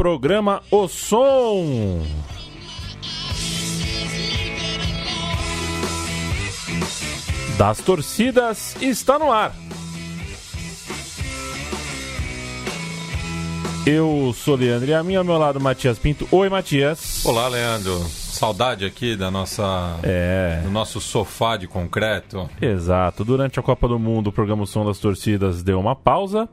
programa O Som. Das torcidas está no ar. Eu sou Leandro e a minha ao meu lado Matias Pinto. Oi, Matias. Olá, Leandro. Saudade aqui da nossa, É, do nosso sofá de concreto. exato. Durante a Copa do Mundo, o programa O Som das Torcidas deu uma pausa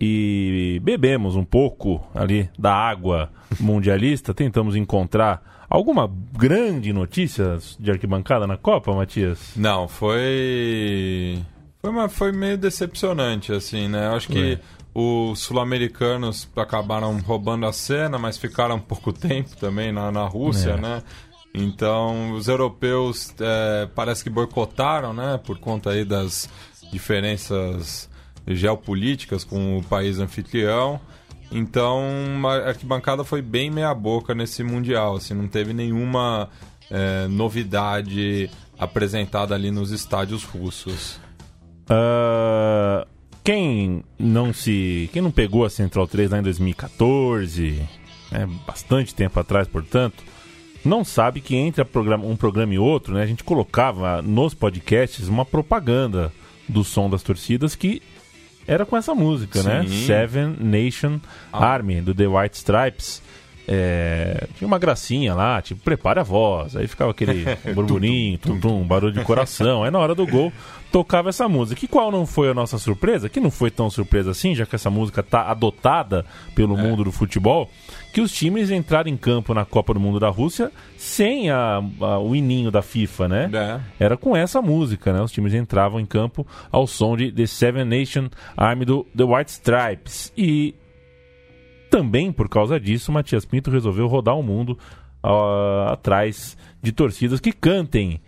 e bebemos um pouco ali da água mundialista. Tentamos encontrar alguma grande notícia de arquibancada na Copa, Matias? Não, foi. Foi, uma, foi meio decepcionante, assim, né? Eu acho que É. os sul-americanos acabaram roubando a cena, mas ficaram pouco tempo também na, na Rússia, É. né? Então, os europeus é, parece que boicotaram, né? Por conta aí das diferenças geopolíticas com o país anfitrião. Então, a arquibancada foi bem meia-boca nesse Mundial, assim, não teve nenhuma é, novidade apresentada ali nos estádios russos. Ah, quem não se. Quem não pegou a Central 3 lá em 2014, né, bastante tempo atrás, portanto, não sabe que entre programa- um programa e outro, né, a gente colocava nos podcasts uma propaganda do som das torcidas que era com essa música, né? Sim. Seven Nation Ah. Army, do The White Stripes. É, tinha uma gracinha lá, tipo, prepare a voz. Aí ficava aquele burburinho, tum, tum, barulho de coração. Aí na hora do gol, tocava essa música. E qual não foi a nossa surpresa? Que não foi tão surpresa assim, já que essa música tá adotada pelo mundo do futebol, que os times entraram em campo na Copa do Mundo da Rússia sem a- a- o ininho da FIFA, né? É. Era com essa música, né? Os times entravam em campo ao som de The Seven Nation Army do The White Stripes. E também por causa disso, Matias Pinto resolveu rodar o mundo ah, atrás de torcidas que cantem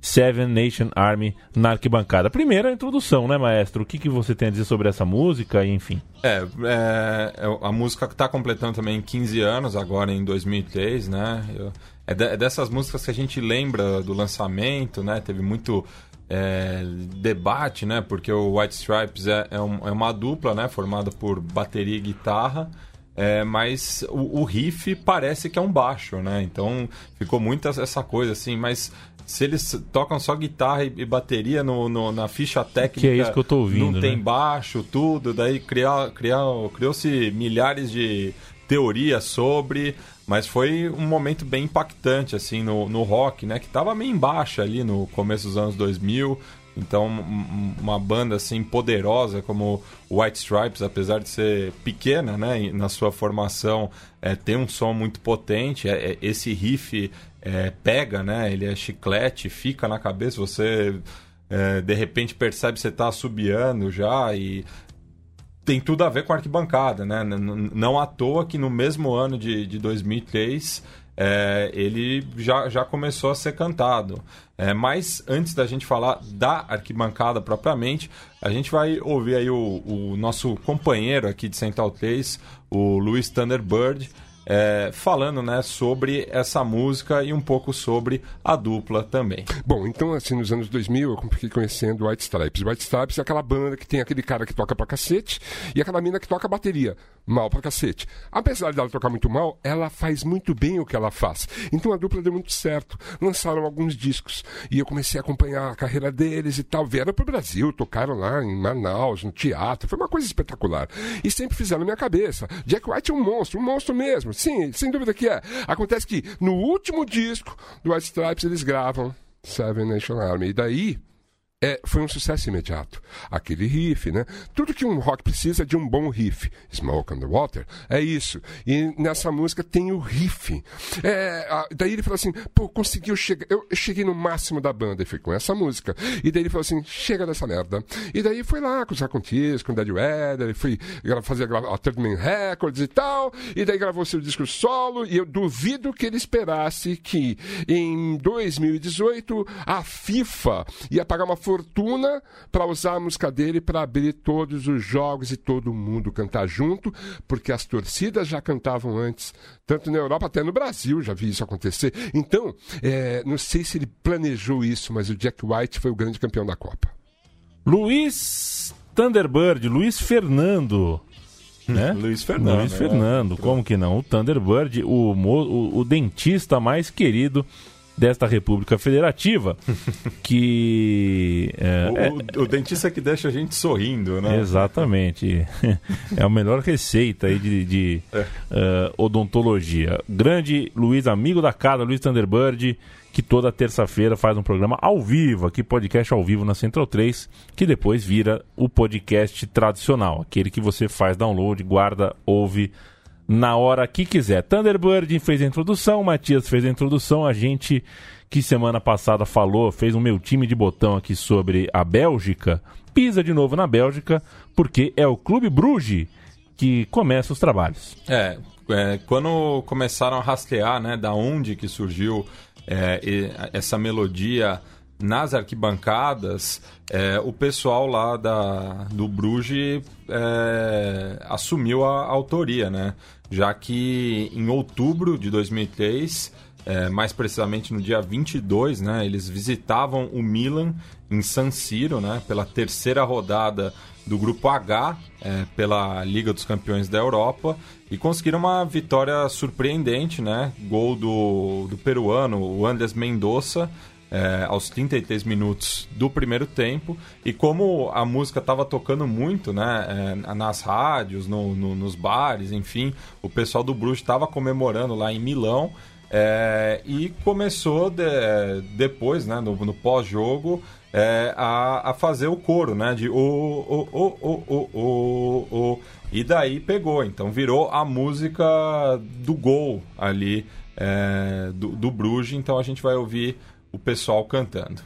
Seven Nation Army na arquibancada. Primeiro a introdução, né, maestro? O que, que você tem a dizer sobre essa música enfim? É, é, é a música que está completando também 15 anos, agora em 2003, né? Eu- é, de- é dessas músicas que a gente lembra do lançamento, né? Teve muito é, debate, né? Porque o White Stripes é, é, um- é uma dupla, né? Formada por bateria e guitarra. É, mas o, o riff parece que é um baixo, né? Então ficou muito essa coisa assim, mas se eles tocam só guitarra e, e bateria no, no- na ficha técnica, Que é isso que eu tô ouvindo, não tem né? baixo, tudo, daí criar, criar, criou-se milhares de teorias sobre, mas foi um momento bem impactante assim no, no rock, né, que tava meio embaixo ali no começo dos anos 2000. Então, um- um- uma banda assim poderosa como White Stripes, apesar de ser pequena, né, na sua formação, é, tem um som muito potente. É, é, esse riff é, pega, né? Ele é chiclete, fica na cabeça. Você é, de repente percebe que você está assobiando já e tem tudo a ver com a arquibancada, né? Não à toa que no mesmo ano de, de 2003 é, ele já, já começou a ser cantado. É, mas antes da gente falar da arquibancada propriamente, a gente vai ouvir aí o, o nosso companheiro aqui de Central 3, o Luiz Thunderbird, é, falando né, sobre essa música e um pouco sobre a dupla também. Bom, então assim, nos anos 2000 eu fiquei conhecendo White Stripes. White Stripes é aquela banda que tem aquele cara que toca pra cacete e aquela mina que toca bateria mal pra cacete. Apesar dela tocar muito mal, ela faz muito bem o que ela faz. Então a dupla deu muito certo. Lançaram alguns discos e eu comecei a acompanhar a carreira deles e tal. Vieram pro Brasil, tocaram lá em Manaus, no teatro. Foi uma coisa espetacular. E sempre fizeram na minha cabeça. Jack White é um monstro, um monstro mesmo. Sim, sem dúvida que é. Acontece que no último disco do White Stripes eles gravam Seven Nation Army. E daí é, foi um sucesso imediato. Aquele riff, né? Tudo que um rock precisa é de um bom riff. Smoke on the Water é isso. E nessa música tem o riff. É, a- daí ele falou assim: pô, conseguiu chegar. Eu, cheguei no máximo da banda e foi com essa música. E daí ele falou assim: chega dessa merda. E daí foi lá com os Racontis, com o Dead Weather, gra- fazer gra- a Third Records e tal. E daí gravou seu disco solo. E eu duvido que ele esperasse que em 2018 a FIFA ia pagar uma fortuna para usar a música dele para abrir todos os jogos e todo mundo cantar junto, porque as torcidas já cantavam antes, tanto na Europa até no Brasil, já vi isso acontecer. Então, é, não sei se ele planejou isso, mas o Jack White foi o grande campeão da Copa. Luiz Thunderbird, Luiz Fernando. Né? Luiz Fernando. Luiz né? Fernando, como que não? O Thunderbird, o, o, o dentista mais querido desta República Federativa, que... é, O, é- o- o dentista que deixa a gente sorrindo, né? Exatamente. é a melhor receita aí de, de É. eh, odontologia. Grande Luiz, amigo da casa, Luiz Thunderbird, que toda terça-feira faz um programa ao vivo, aqui podcast ao vivo na Central 3, que depois vira o podcast tradicional, aquele que você faz download, guarda, ouve na hora que quiser. Thunderbird fez a introdução, Matias fez a introdução, a gente que semana passada falou, fez um meu time de botão aqui sobre a Bélgica, pisa de novo na Bélgica, porque é o Clube Bruges que começa os trabalhos. É, é, quando começaram a rastrear, né, da onde que surgiu é, essa melodia nas arquibancadas, é, o pessoal lá da, do Bruges é, assumiu a, autoria, né? Já que em outubro de 2003, é, mais precisamente no dia 22, né, eles visitavam o Milan em San Siro, né, pela terceira rodada do Grupo H, é, pela Liga dos Campeões da Europa, e conseguiram uma vitória surpreendente, né? Gol do, do peruano, o Andrés Mendonça, é, aos 33 minutos do primeiro tempo. E como a música estava tocando muito né, é, nas rádios, no- no- nos bares, enfim, o pessoal do Bruges estava comemorando lá em Milão. é, e começou de- depois, né, no, no pós-jogo, a, a fazer o coro, né? De o, o, o, o, o, o, o. E daí pegou. Então virou a música do gol ali do, do Bruges. Então a gente vai ouvir o pessoal cantando.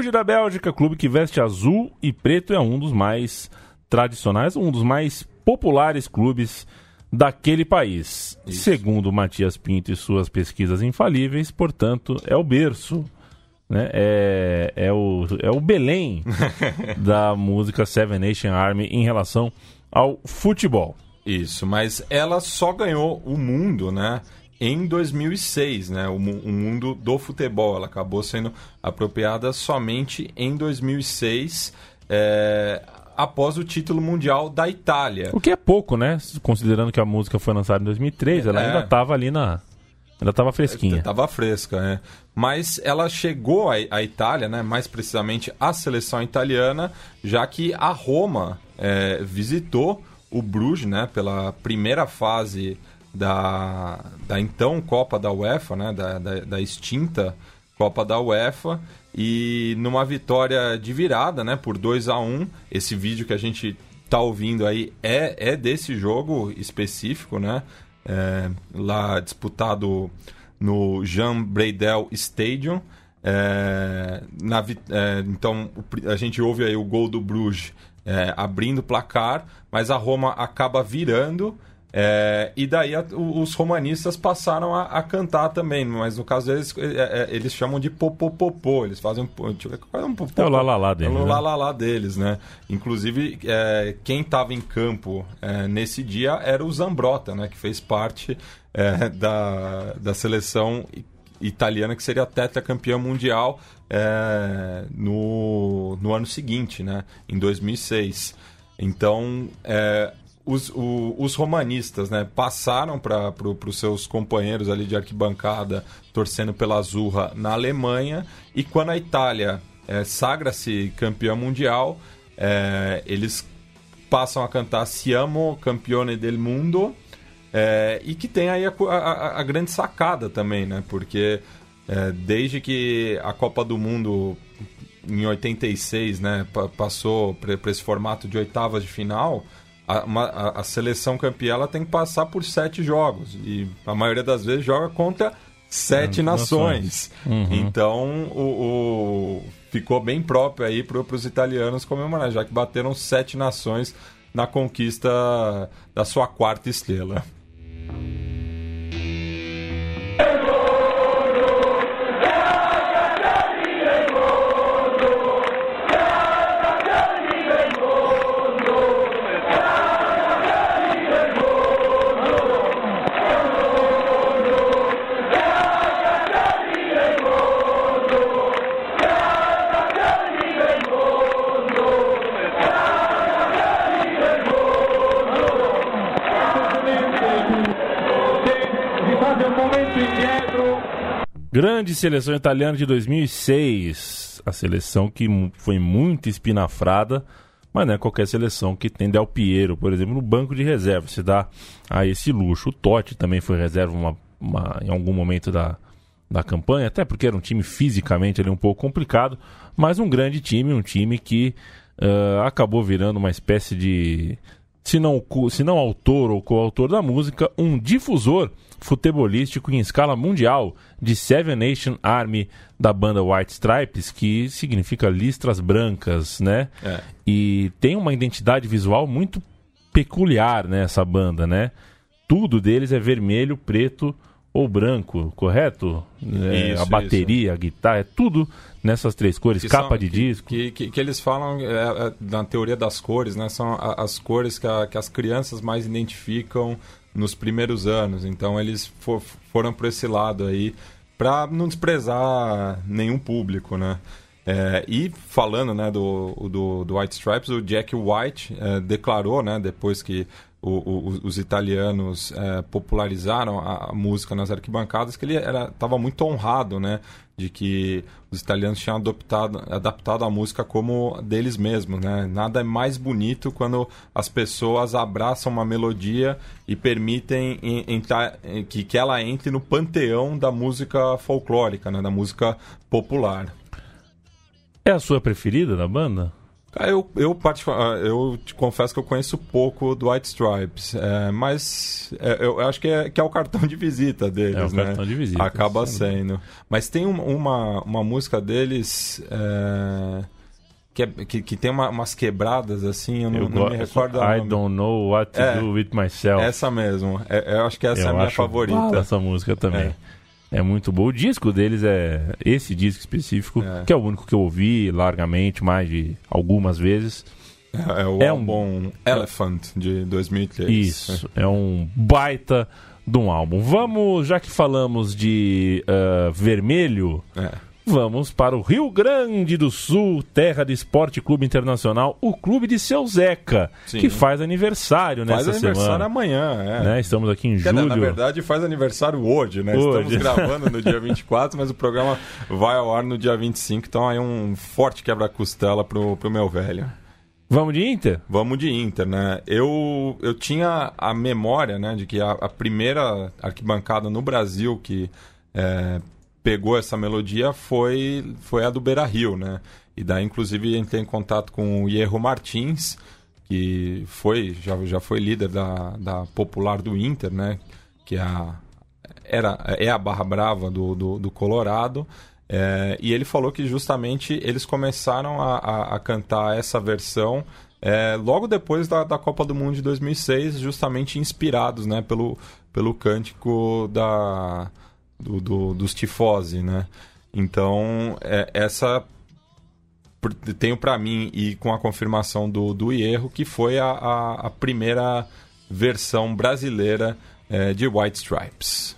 Bruges da Bélgica, clube que veste azul e preto, é um dos mais tradicionais, um dos mais populares clubes daquele país. Segundo Matias Pinto e suas pesquisas infalíveis, portanto, é o berço, né? é, é, o, é o Belém da música Seven Nation Army em relação ao futebol. Isso, mas ela só ganhou o mundo, né? Em 2006, né? O, o mundo do futebol. Ela acabou sendo apropriada somente em 2006, é, após o título mundial da Itália. O que é pouco, né? Considerando que a música foi lançada em 2003, ela É. ainda estava ali na... Ainda estava fresquinha. Tava fresca, né? Mas ela chegou à, à Itália, né? Mais precisamente à seleção italiana, já que a Roma é, visitou o Bruges, né? Pela primeira fase da, da então Copa da UEFA, né? Da, da, da extinta Copa da UEFA. E numa vitória de virada, né? Por 2 a 1 Esse vídeo que a gente tá ouvindo aí é, é desse jogo específico, né? É, lá disputado no Jean Breidel Stadium. É, na é, então a gente ouve aí o gol do Bruges é, abrindo o placar, mas a Roma acaba virando. É, e daí a- os romanistas passaram a, a cantar também, mas no caso deles é, é, eles chamam de popopopô, eles fazem um, po- tipo, um popopô. É o lá-lá-lá deles, É o né? lá-lá-lá deles, né? Inclusive, é, quem estava em campo é, nesse dia era o Zambrota, né? Que fez parte da, da seleção italiana, que seria tetracampeã mundial no, no ano seguinte, né? Em 2006. Então, é, os, o- os romanistas né, passaram para pro, os seus companheiros ali de arquibancada torcendo pela Azurra na Alemanha e quando a Itália é, sagra-se campeã mundial, é, eles passam a cantar Siamo campione del mundo é, e que tem aí a, a- a- grande sacada também, né? Porque é, desde que a Copa do Mundo em 86, né, pa- passou para esse formato de oitavas de final, a, uma- a- a seleção campeã ela tem que passar por sete jogos. E a maioria das vezes joga contra sete nações. Então o, o- ficou bem próprio aí para os italianos comemorar, já que bateram sete nações na conquista da sua quarta estrela. Grande seleção italiana de 2006. A seleção que foi muito espinafrada, mas não é qualquer seleção que tem Del Piero, por exemplo, no banco de reserva. Se dá a esse luxo. O Totti também foi reserva uma- uma- em algum momento da, da campanha, até porque era um time fisicamente ali um pouco complicado, mas um grande time, um time que ah, acabou virando uma espécie de se não, se não autor ou coautor da música, um difusor futebolístico em escala mundial de Seven Nation Army da banda White Stripes, que significa listras brancas, né? É. E tem uma identidade visual muito peculiar nessa banda, né? Tudo deles é vermelho, preto ou branco, correto? É, Isso, a bateria, a guitarra, é tudo nessas três cores, Que capa são- de que- disco. Que, que, que eles falam é, é, na teoria das cores, né? São a- as cores que, a- que as crianças mais identificam nos primeiros anos. Então eles fo- foram por esse lado aí para não desprezar nenhum público, né? É, e falando né, do, do, do White Stripes, o Jack White é, declarou, né, depois que o- o- os italianos é, popularizaram a, música nas arquibancadas, que ele estava muito honrado, né, de que os italianos tinham adaptado, adaptado a música como deles mesmos, né? Nada é mais bonito quando as pessoas abraçam uma melodia e permitem en- entrar, que, que ela entre no panteão da música folclórica, né, da música popular. É a sua preferida da banda? Cara, eu, eu, particular- eu te confesso que eu conheço pouco do White Stripes, é, mas é, eu acho que é, que é o cartão de visita deles, É o né? cartão de visita, Acaba sendo. Mas tem um- uma, uma música deles é, que, é- que, que tem uma- umas quebradas assim, eu não, Eu não me recordo I nome. don't know what to É. do with myself. Essa mesmo, é- eu acho que essa Eu é a minha favorita. essa música também. É. muito boa. O disco deles é esse disco específico, É. que é o único que eu ouvi largamente, mais de algumas vezes. É, é o É um- álbum Elephant de 2003. Isso, é um baita de um álbum. Vamos, já que falamos de ah, vermelho, É. vamos para o Rio Grande do Sul, terra de Esporte Clube Internacional, o clube de seu Zeca, Sim. que faz aniversário Faz nessa aniversário semana. amanhã, é. Né? Estamos aqui em julho. na verdade, faz aniversário hoje, né? Hoje. Estamos gravando no dia 24, mas o programa vai ao ar no dia 25, então aí um forte quebra-costela pro, pro meu velho. Vamos de Inter? Vamos de Inter, né? Eu, eu tinha a memória, né, de que a, a primeira arquibancada no Brasil que é, pegou essa melodia foi, foi a do Beira Rio, né? E daí, inclusive, entrei em contato com o Hierro Martins, que foi, já, já foi líder da, da Popular do Inter, né? Que é a, era, é a Barra Brava do, do, do Colorado. É, e ele falou que justamente eles começaram a, a, a cantar essa versão é, logo depois da, da Copa do Mundo de 2006, justamente inspirados né, pelo, pelo cântico da, do, do- dos Tifose. Né? Então, é, essa tenho para mim e com a confirmação do, do que foi a, a, a primeira versão brasileira é, de White Stripes.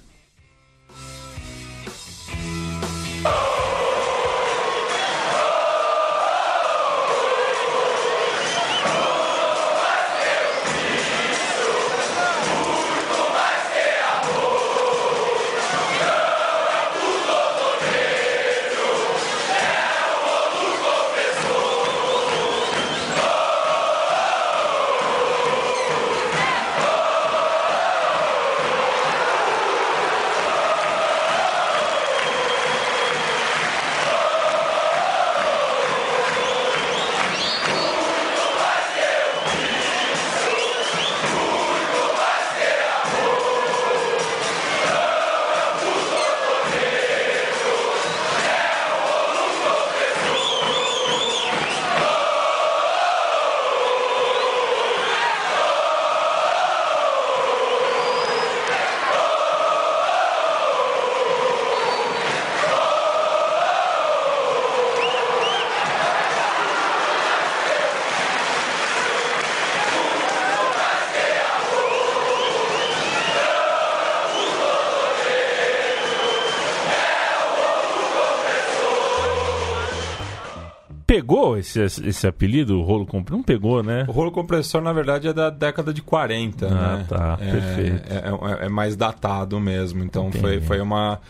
Esse, esse apelido, o rolo compressor? Não pegou, né? O rolo compressor, na verdade, é da década de 40, Ah, né? tá, é, perfeito. É, é- é mais datado mesmo. Então foi, Entendi. foi uma,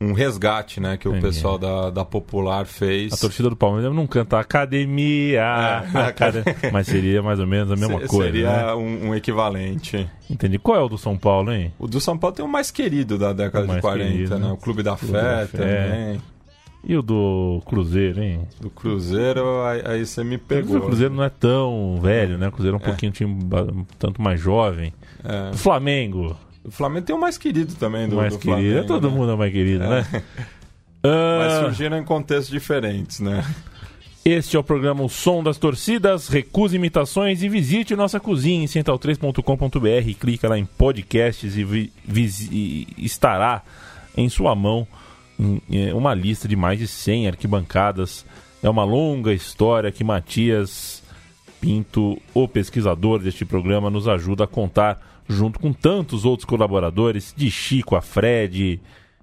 um resgate, né? Que o Entendi. pessoal da, da Popular fez. A torcida do Palmeiras não canta academia, É. acad- mas seria mais ou menos a mesma Se- coisa, Seria né? um, um equivalente. Entendi. Qual é o do São Paulo, hein? O do São Paulo tem o mais querido da década de mais 40, querido, né? né? O Clube da Clube Fé da Fé. também. E o do Cruzeiro, hein? Do Cruzeiro, aí, você me O pegou. Cruzeiro não é tão velho, né? O Cruzeiro é um pouquinho um time um tanto mais jovem. É. O Flamengo, O Flamengo tem o mais querido também do, o mais do querido. Flamengo. Todo né? mundo é o mais querido, né? Mas Ah, surgiram em contextos diferentes, né? Este é o programa O Som das Torcidas. Recuse imitações e visite nossa cozinha em central3.com.br. Clica lá em podcasts e, vi- e estará em sua mão uma lista de mais de 100 arquibancadas. É uma longa história que Matias Pinto, o pesquisador deste programa, nos ajuda a contar, junto com tantos outros colaboradores, de Chico a Fred,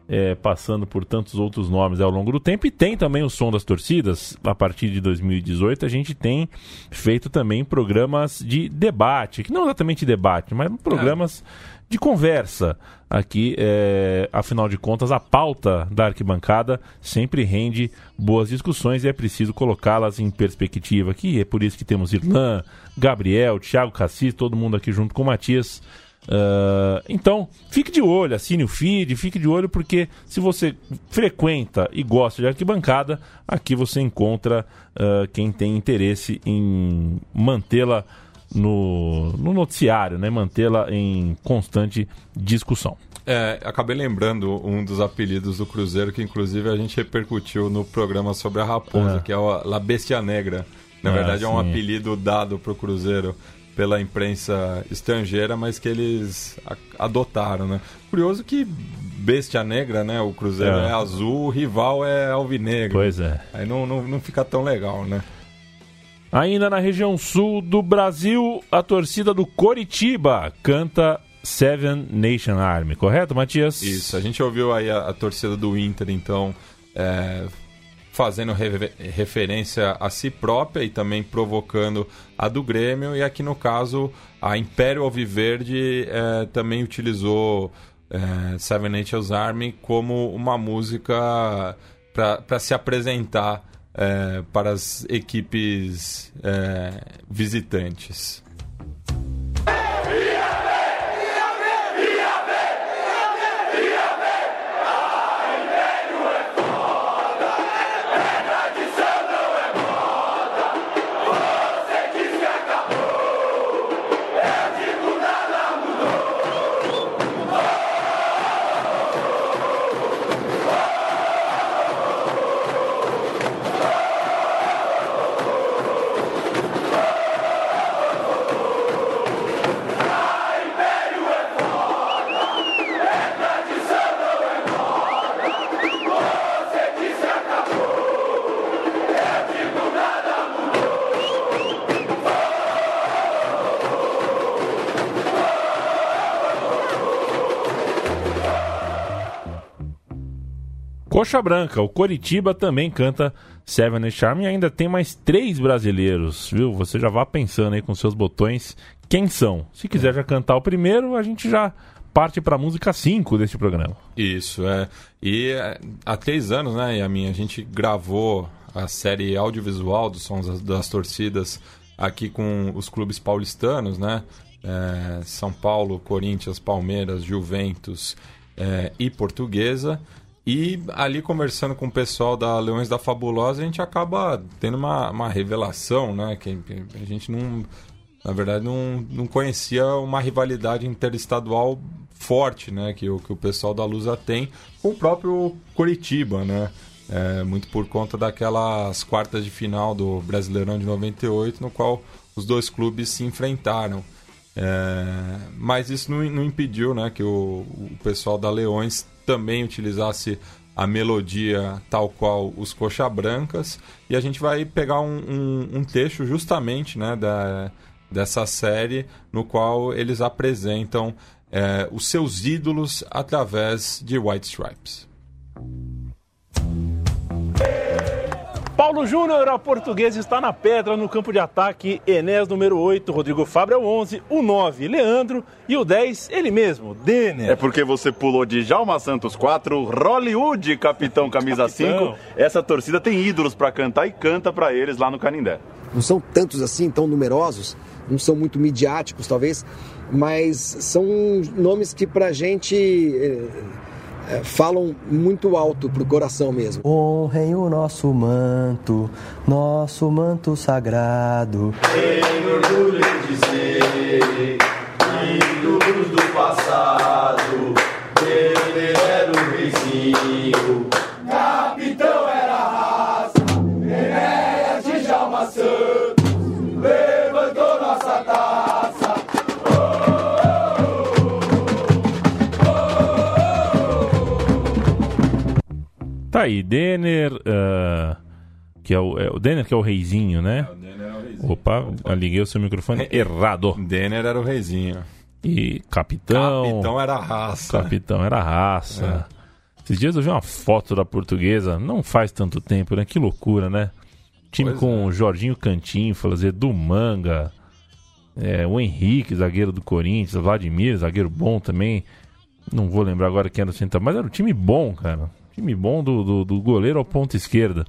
é, passando por tantos outros nomes ao longo do tempo. E tem também o som das torcidas. A partir de 2018, a gente tem feito também programas de debate, que não exatamente debate, mas programas de conversa. Aqui, é, afinal de contas, a pauta da arquibancada sempre rende boas discussões e é preciso colocá-las em perspectiva aqui. É por isso que temos Irlan, Gabriel, Thiago Cassis, todo mundo aqui junto com o Matias. Ah, então, fique de olho, assine o feed, fique de olho, porque se você frequenta e gosta de arquibancada, aqui você encontra ah, quem tem interesse em mantê-la no, no noticiário, né? mantê-la em constante discussão. É, acabei lembrando um dos apelidos do Cruzeiro, que inclusive a gente repercutiu no programa sobre a Raposa, Ah. que é o La Bestia Negra. Na Ah, verdade, é um sim. apelido dado pro Cruzeiro pela imprensa estrangeira, mas que eles a- adotaram, né? Curioso que Bestia Negra, né? O Cruzeiro É. é, azul, o rival é alvinegro. Pois é. Aí não, não, não fica tão legal, né? Ainda na região sul do Brasil, a torcida do Coritiba canta Seven Nation Army, correto, Matias? Isso, a gente ouviu aí a, a torcida do Inter, então, é, fazendo re- referência a si própria e também provocando a do Grêmio. E aqui no caso, a Império Alviverde é, também utilizou é, Seven Nations Army como uma música para se apresentar é, para as equipes é, visitantes. Coxa Branca, o Coritiba também canta Seven Army e ainda tem mais três brasileiros, viu? Você já vá pensando aí com seus botões quem são. Se quiser já cantar o primeiro, a gente já parte para a música 5 deste programa. Isso, é. E é, há três anos, né, Yamin, a gente gravou a série audiovisual dos Sons das, das Torcidas aqui com os clubes paulistanos, né? É, São Paulo, Corinthians, Palmeiras, Juventus é, e Portuguesa. E ali conversando com o pessoal da Leões da Fabulosa, a gente acaba tendo uma, uma revelação, né? Que a gente não, na verdade, não, não conhecia uma rivalidade interestadual forte, né? Que o, que o pessoal da Lusa tem com o próprio Coritiba, né? É, muito por conta daquelas quartas de final do Brasileirão de 98, no qual os dois clubes se enfrentaram. É, mas isso não, não impediu né, que o, o pessoal da Leões também utilizasse a melodia tal qual os Coxa Brancas. E a gente vai pegar um, um, um texto justamente né, da, dessa série no qual eles apresentam é, os seus ídolos através de White Stripes. Paulo Júnior, a portuguesa está na pedra no campo de ataque. Enéas, número 8, Rodrigo Fábio é o 11, o 9, Leandro e o 10, ele mesmo, Denner. É porque você pulou de Jalma Santos 4, Hollywood, capitão camisa Capitão. 5. Essa torcida tem ídolos pra cantar e canta pra eles lá no Canindé. não são tantos assim, tão numerosos, não são muito midiáticos talvez, mas são nomes que pra gente eh, eh, falam muito alto pro coração mesmo. Honrem o nosso manto, nosso manto sagrado. Tá aí, Denner, ah, que é o, é o Denner que é o reizinho, né? Opa, liguei o seu microfone errado. Denner era o reizinho. E capitão. Capitão era raça. Capitão era raça. Esses dias eu vi uma foto da portuguesa, não faz tanto tempo, né? Que loucura, né? Time Pois com o Jorginho Cantinflas, Edu Manga, é, o Henrique, zagueiro do Corinthians, Vladimir, zagueiro bom também. Não vou lembrar agora quem era o central, mas era um time bom, cara. Time bom do, do, do goleiro ao ponto esquerda.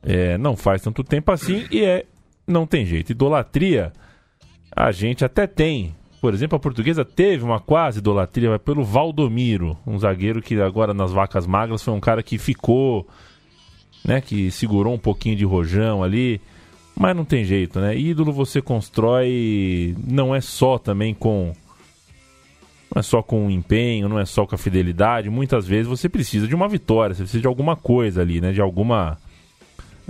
É, não faz tanto tempo assim e é. Não tem jeito. Idolatria, a gente até tem. Por exemplo, a portuguesa teve uma quase idolatria pelo Valdomiro, um zagueiro que agora nas vacas magras foi um cara que ficou, né, que segurou um pouquinho de rojão ali, mas não tem jeito, né? Ídolo você constrói não é só também com não é só com o empenho, não é só com a fidelidade, muitas vezes você precisa de uma vitória, você precisa de alguma coisa ali, né, de alguma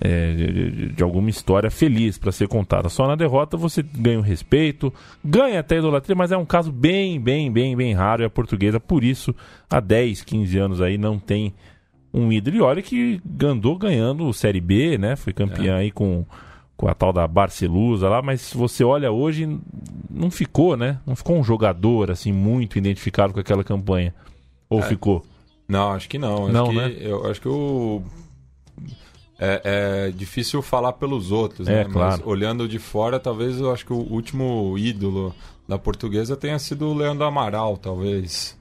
é, de, de- de alguma história feliz para ser contada. Só na derrota você ganha o respeito, ganha até a idolatria, mas é um caso bem, bem, bem, bem raro e a portuguesa, por isso, há 10, 15 anos aí não tem um ídolo. E olha que andou ganhando o Série B, né? Foi campeã aí com, com a tal da Barcelusa lá, mas se você olha hoje, não ficou, né? Não ficou um jogador assim muito identificado com aquela campanha. Ou ficou? Não, acho que não. Acho Não, que, né? Eu acho que o. É, é difícil falar pelos outros, É, né? claro. Mas olhando de fora, talvez eu acho que o último ídolo da portuguesa tenha sido o Leandro Amaral, talvez.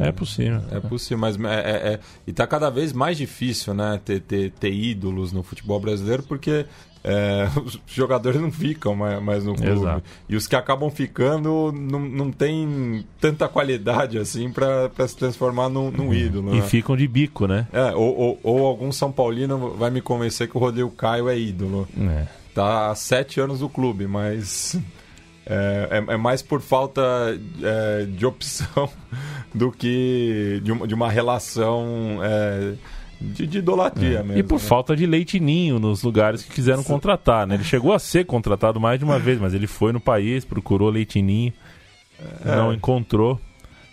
É possível. É possível, mas é, é- é- e tá cada vez mais difícil, né, ter, ter, ter ídolos no futebol brasileiro, porque é, os jogadores não ficam mais, no clube. Exato. E os que acabam ficando não, não tem tanta qualidade assim pra se transformar num, num ídolo. E né? ficam de bico, né? É, ou, ou, ou algum São Paulino vai me convencer que o Rodrigo Caio é ídolo. É. Tá há sete anos no clube, mas é, é- é mais por falta é, de opção do que de uma, de uma relação é, de, de idolatria mesmo. E por né? falta de leitinho nos lugares que quiseram contratar, né? Ele chegou a ser contratado mais de uma vez, mas ele foi no país, procurou leitinho, É. não encontrou.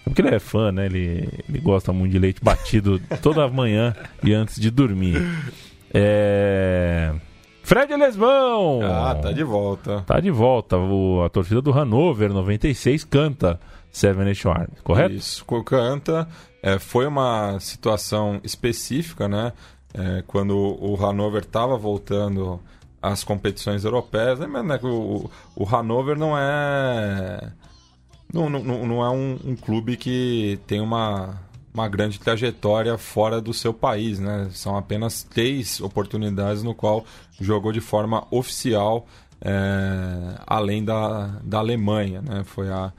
É Porque ele é fã, né? Ele, ele gosta muito de leite batido toda manhã e antes de dormir. É... Fred Lesbão! Ah, tá de volta. Tá de volta. O- a torcida do Hanover 96 canta Seven Nation Army, correto? Isso, canta. É, foi uma situação específica, né? É, quando o Hannover estava voltando às competições europeias. Né, que o, o Hannover não é. Não, não não é um, um clube que tem uma, uma grande trajetória fora do seu país, né? São apenas três oportunidades no qual jogou de forma oficial é, além da, da Alemanha, né? Foi a,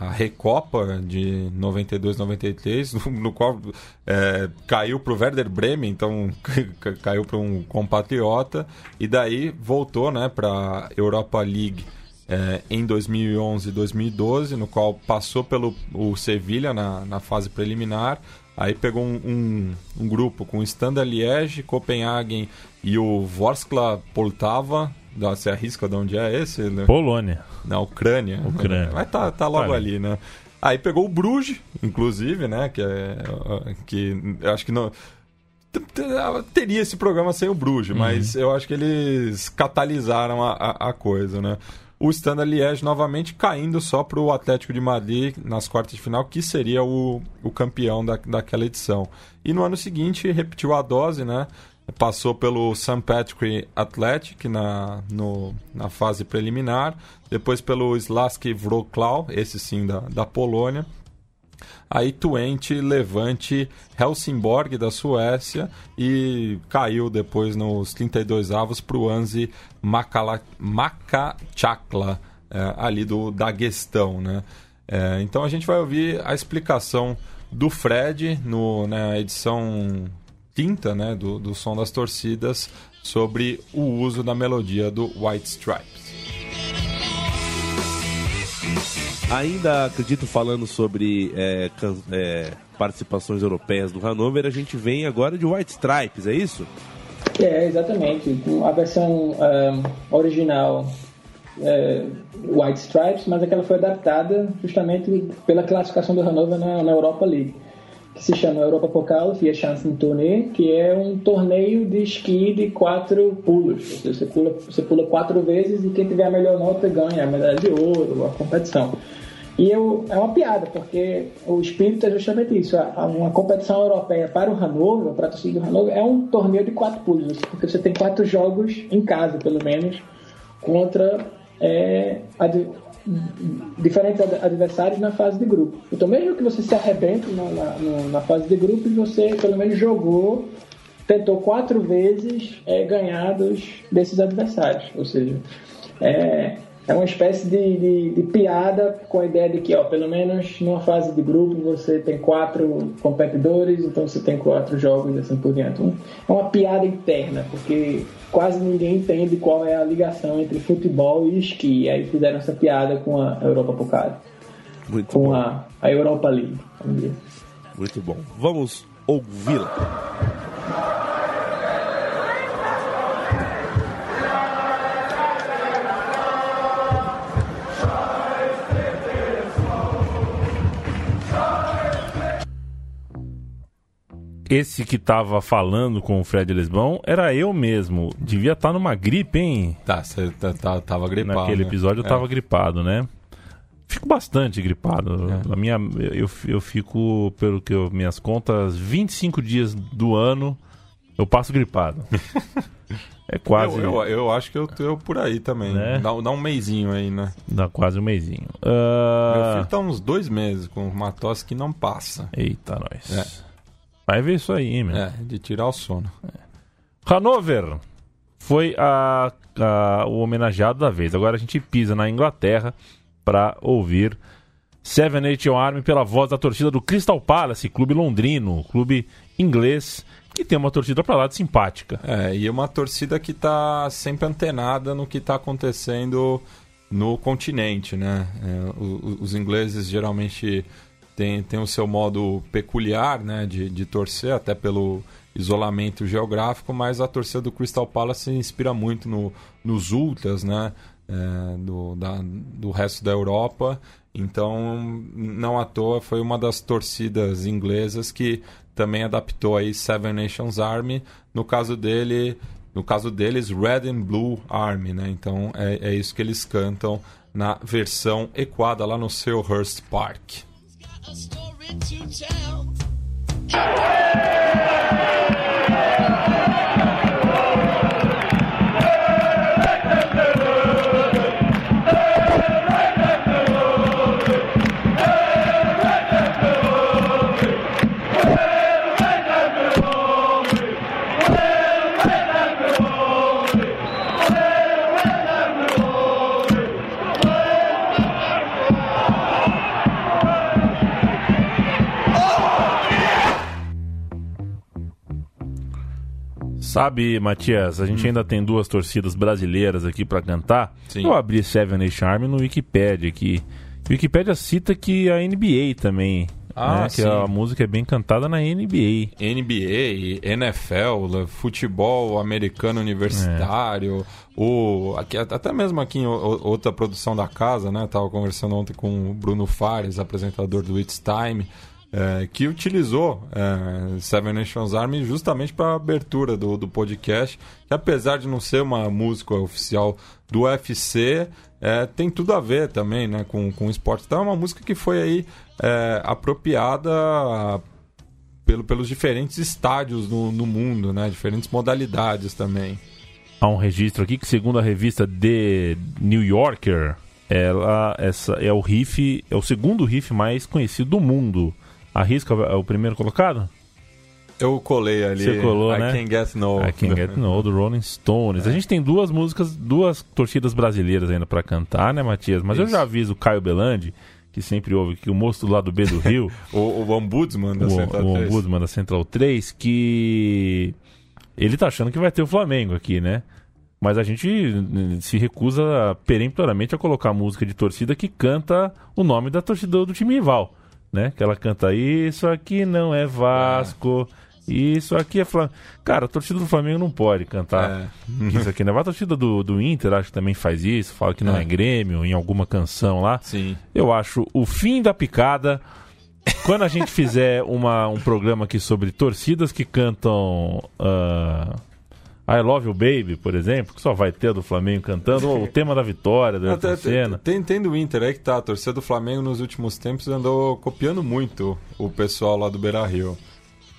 a Recopa de 92, 93, no, qual é, caiu para o Werder Bremen, então ca- caiu para um compatriota, e daí voltou né, para a Europa League é, em 2011 e 2012, no qual passou pelo o Sevilha na, na fase preliminar, aí pegou um, um, um grupo com Standard Liège, Copenhagen e o Vorskla Poltava, da- você arrisca de onde é esse? né? Polônia. Na Ucrânia. Ucrânia. Mas tá, tá logo Tá ali, né? Aí pegou o Bruges, inclusive, né? Que é. Que eu acho que não. Teria esse programa sem o Bruges, mas eu acho que eles catalisaram a, a, a coisa, né? O Standard Liège novamente caindo só para o Atlético de Madrid nas quartas de final, que seria o, o campeão da, daquela edição. E no ano seguinte repetiu a dose, né? Passou pelo St. Patrick Athletic na, no, na fase preliminar, depois pelo Slaski Wrocław, esse sim da, da Polônia, aí Twente, Levante, Helsingborg da Suécia e caiu depois nos 32 avos para o Anzi Makachakla, é, ali do Daguestão, né? É, então a gente vai ouvir a explicação do Fred no, na edição quinta né, do, do Som das Torcidas sobre o uso da melodia do White Stripes. Ainda acredito falando sobre é, can- é, participações europeias do Hanover, a gente vem agora de White Stripes, é isso? É, exatamente. A versão original é, White Stripes, mas aquela foi adaptada justamente pela classificação do Hannover na, na Europa League, se chama Europa Pokal Vier Chancen Tournee, que é um torneio de esqui de quatro pulos. Você pula, você pula quatro vezes e quem tiver a melhor nota ganha a medalha de ouro, a competição. E eu, é uma piada, porque o espírito é justamente isso. Uma competição europeia para o Hannover, para a torcida do Hannover, é um torneio de quatro pulos, porque você tem quatro jogos em casa, pelo menos, contra é, diferentes ad- adversários na fase de grupo. Então, mesmo que você se arrebente na, na, na fase de grupo, você pelo menos jogou, tentou quatro vezes é, ganhar dos, desses adversários. Ou seja, é, é uma espécie de, de, de piada com a ideia de que, ó, pelo menos numa fase de grupo você tem quatro competidores, então você tem quatro jogos e assim por diante. Um- É uma piada interna, porque quase ninguém entende qual é a ligação entre futebol e esqui. Aí fizeram essa piada com a Europa Pokal, Muito com bom. a, a Europa League. Muito bom. Vamos ouvi-la. Esse que tava falando com o Fred Lesbão era eu mesmo. Devia estar numa gripe, hein? Tá, você tá- tá- tava gripado. Naquele né? episódio eu É. tava gripado, né? Fico bastante gripado. É. A minha, eu, eu fico, pelo que eu, minhas contas, 25 dias do ano eu passo gripado. é quase. Eu, eu, eu acho que eu tô por aí também. Né? Dá, dá um mêsinho aí, né? Dá quase um mêsinho. Meu Ah, filho tá uns dois meses com uma tosse que não passa. Eita, nós. É. Vai ver isso aí, hein, meu. É, de tirar o sono. Hannover foi a, a- o homenageado da vez. Agora a gente pisa na Inglaterra para ouvir Seven Nation Army pela voz da torcida do Crystal Palace, clube londrino, clube inglês, que tem uma torcida pra lá de simpática. É, e uma torcida que tá sempre antenada no que tá acontecendo no continente, né? É, os ingleses geralmente têm, têm o seu modo peculiar, né, de, de torcer, até pelo isolamento geográfico, mas a torcida do Crystal Palace se inspira muito no, nos ultras, né, é, do, da- do resto da Europa. Então, não à toa, foi uma das torcidas inglesas que também adaptou aí Seven Nations Army. No caso dele, no caso deles, Red and Blue Army, né? Então é, é isso que eles cantam na versão equada lá no Selhurst Park. A story to tell. Sabe, Matias, a gente ainda tem duas torcidas brasileiras aqui pra cantar. Sim. Eu abri Seven Nation Army no Wikipedia aqui. Wikipedia cita que a NBA também, Ah, né, que a música é bem cantada na NBA. NBA, NFL, futebol americano universitário, o, aqui, até mesmo aqui em outra produção da casa, né? Tava conversando ontem com o Bruno Fares, apresentador do It's Time, é, que utilizou é, Seven Nations Army justamente para a abertura do, do podcast, que apesar de não ser uma música oficial do UFC, é, tem tudo a ver também né, com, com o esporte. Então é uma música que foi aí é, apropriada pelo, pelos diferentes estádios no, no mundo, né? Diferentes modalidades também. Há um registro aqui que, segundo a revista The New Yorker, ela essa é o riff, é o segundo riff mais conhecido do mundo. Arrisca é o primeiro colocado? Eu colei ali. Você colou, I né? Can Get No. I Can Get No, do Rolling Stones. A gente tem duas músicas, duas torcidas brasileiras ainda pra cantar, né, Matias? Mas eu Isso. já aviso o Caio Belandi, que sempre ouve que o moço do lado B do Rio, o, o Ombudsman da o, Central o 3. Ombudsman da Central 3, que ele tá achando que vai ter o Flamengo aqui, né? Mas a gente eh, se recusa peremptoramente a colocar música de torcida que canta o nome da torcida do time rival, né? Que ela canta Isso aqui não é Vasco, isso aqui é Flamengo. Cara, a torcida do Flamengo não pode cantar isso aqui, né? A torcida do, do Inter acho que também faz isso, fala que não é, É. Grêmio em alguma canção lá. Sim. Eu acho o fim da picada. Quando a gente fizer uma, um programa aqui sobre torcidas que cantam ah, I Love You Baby, por exemplo, que só vai ter a do Flamengo cantando, ou o tema da vitória da Até, cena. tem, tem do Inter aí que tá. A torcida do Flamengo nos últimos tempos andou copiando muito o pessoal lá do Beira Rio.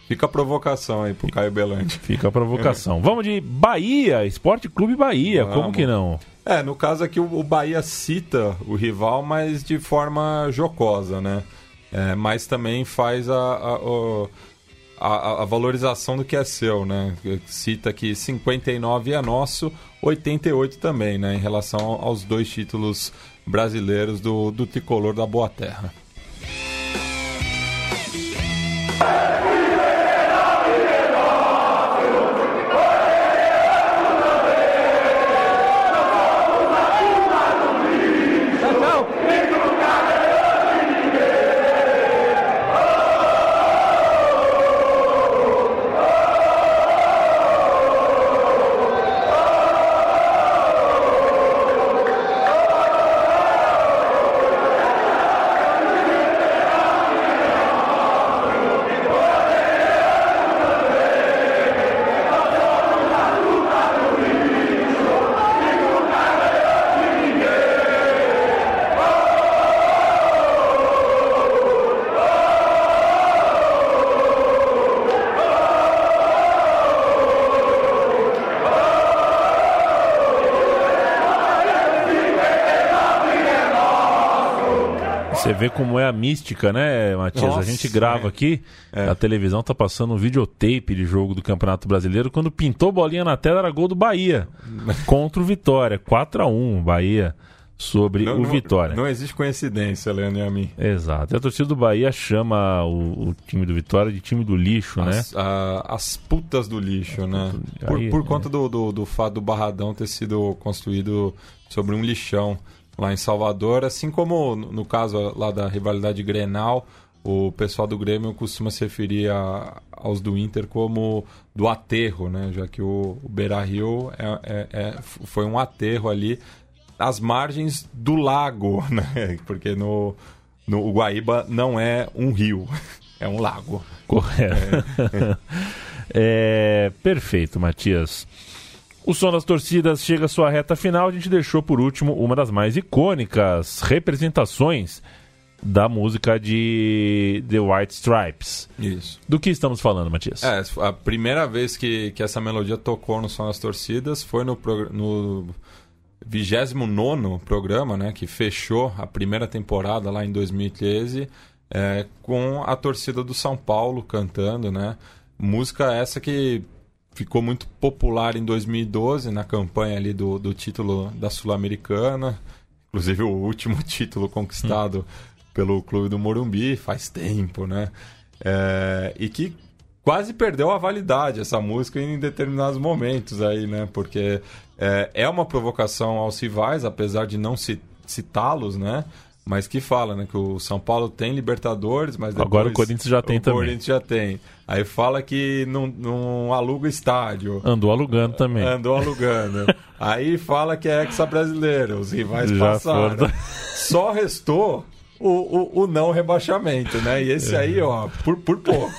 Fica a provocação aí pro Caio Belandi. Fica a provocação. Vamos de Bahia, Esporte Clube Bahia, como Vamos. que não? É, no caso aqui o, Bahia cita o rival, mas de forma jocosa, né? É, mas também faz a, a, o- a- a valorização do que é seu, né? Cita que 59 é nosso, 88 também, né? Em relação aos dois títulos brasileiros do, do tricolor da Boa Terra. Vê como é a mística, né, Matias? Nossa, a gente grava é. aqui, É. a televisão tá passando um videotape de jogo do Campeonato Brasileiro. Quando pintou bolinha na tela, era gol do Bahia. contra o Vitória. 4x1, Bahia sobre Não- o Vitória. Não existe coincidência, Leandro e a mim. Exato. E a torcida do Bahia chama o, o time do Vitória de time do lixo, né? As, a- as putas do lixo, né? Por, Aí, por né? conta do, do, do fato do Barradão ter sido construído sobre um lixão lá em Salvador, assim como no caso lá da rivalidade Grenal, o pessoal do Grêmio costuma se referir a- aos do Inter como do aterro, né? Já que o, o Beira Rio é, é- é- foi um aterro ali às margens do lago, né? Porque no, no o Guaíba não é um rio, é um lago. Correto. É, perfeito, Matias. O som das torcidas chega à sua reta final. A gente deixou por último uma das mais icônicas representações da música de The White Stripes. Isso. Do que estamos falando, Matias? É, a primeira vez que, que essa melodia tocou no Som das Torcidas foi no, no 29 programa, né? Que fechou a primeira temporada lá em 2013, é, com a torcida do São Paulo cantando, né? Música essa que ficou muito popular em 2012, na campanha ali do, do título da Sul-Americana. Inclusive o último título conquistado pelo Clube do Morumbi faz tempo, né? É, e que quase perdeu a validade essa música em determinados momentos aí, né? Porque é, é uma provocação aos rivais, apesar de não ci- citá-los, né? Mas que fala, né? Que o São Paulo tem Libertadores, mas depois... Agora o Corinthians já tem o também. Corinthians já tem. Aí fala que não, não aluga estádio. Andou alugando também. Andou alugando. Aí fala que é hexa brasileiro. Os rivais Já passaram. foram. Só restou o, o, o não rebaixamento, né? E esse aí, ó, por, por pouco.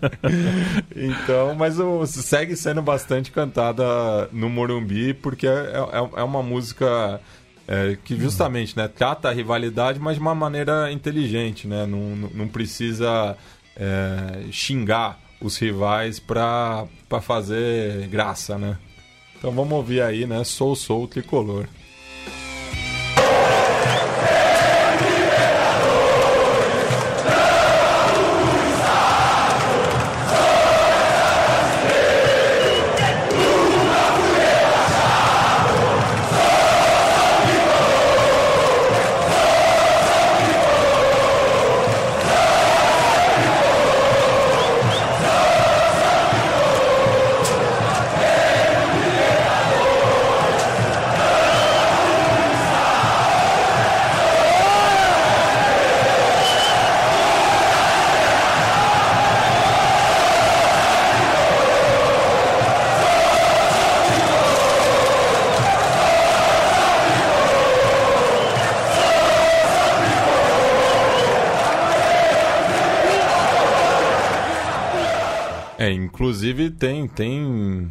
então, mas o, segue sendo bastante cantada no Morumbi, porque é, é, é uma música é, que justamente né, trata a rivalidade, mas de uma maneira inteligente, né? Não, não- precisa é, xingar os rivais pra fazer graça, né? Então vamos ouvir aí, né? Sou, sou tricolor. Inclusive tem tem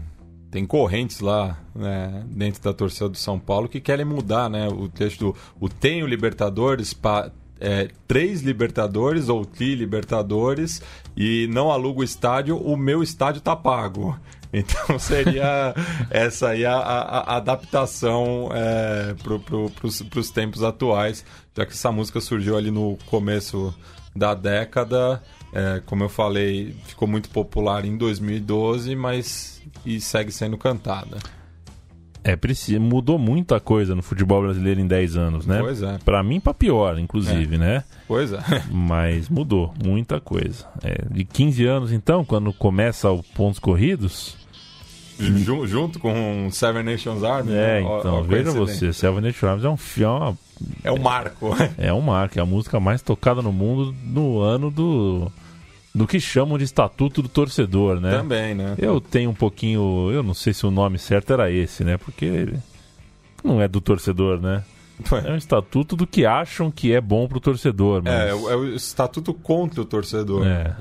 tem correntes lá né, dentro da torcida do São Paulo que querem mudar, né? O texto do o tenho Libertadores para é, três Libertadores ou tri Libertadores e não alugo o estádio, o meu estádio tá pago. Então seria essa aí a, a- a adaptação é, pro, pro, pros, pros tempos atuais, já que essa música surgiu ali no começo da década. É, como eu falei, ficou muito popular em 2012, mas e segue sendo cantada. É, preci- mudou muita coisa no futebol brasileiro em 10 anos, né? Pois é. Pra mim, pra pior, inclusive, né? Pois é. Mas mudou muita coisa. É, de 15 anos, então, quando começa o pontos corridos. Ju- junto com Seven Nations Army. É, né? Então, ó, veja você, Seven Nation Arms é um filme. É um marco. É um marco, é a música mais tocada no mundo no ano do. Do que chamam de Estatuto do Torcedor, né? Também, né? Eu tenho um pouquinho. Eu não sei se o nome certo era esse, né? Porque não é do torcedor, né? É um estatuto do que acham que é bom pro torcedor. Mas... É, é o- é estatuto contra o torcedor. É.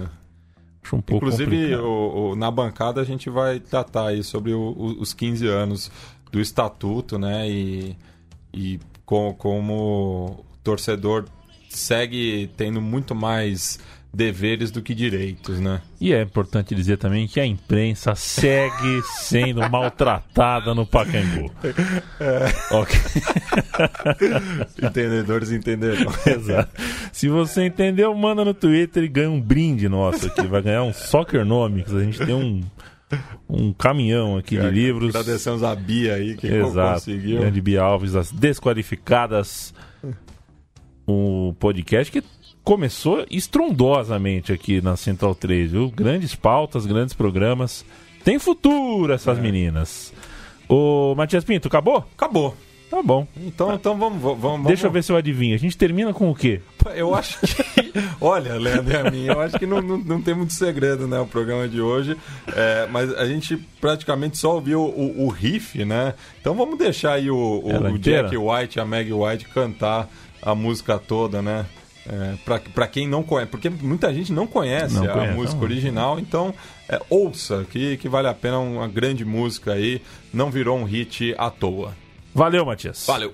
Acho um pouco Inclusive, o- o- na bancada a gente vai tratar aí sobre o- os 15 anos do estatuto, né? E, e co- como o torcedor segue tendo muito mais deveres do que direitos, né? E é importante dizer também que a imprensa segue sendo maltratada no Pacaembu. Ok. Entendedores entenderam. Exato. Se você entendeu, manda no Twitter e ganha um brinde nosso aqui. Vai ganhar um Soccer Nomics. A gente tem um, um caminhão aqui de livros. Agradecemos a Bia aí que Exato. conseguiu. Grande Bia Alves, as desqualificadas. O podcast que começou estrondosamente aqui na Central 3, viu? Grandes pautas, grandes programas. Tem futuro essas meninas. Ô, Matias Pinto, acabou? Acabou. Tá bom. Então, então vamos, vamos. Deixa eu ver se eu adivinho. A gente termina com o quê? Eu acho que. Olha, Leandro e a mim, eu acho que não, não, não tem muito segredo, né? O programa de hoje. É, mas a gente praticamente só ouviu o, o riff, né? Então vamos deixar aí o, o-? Jack White e a Meg White cantar a música toda, né? É, pra, pra quem não conhece, porque muita gente não conhece Não a conhece, música não. original, então é, ouça, que, que vale a pena uma grande música aí, não virou um hit à toa. Valeu, Matias. Valeu!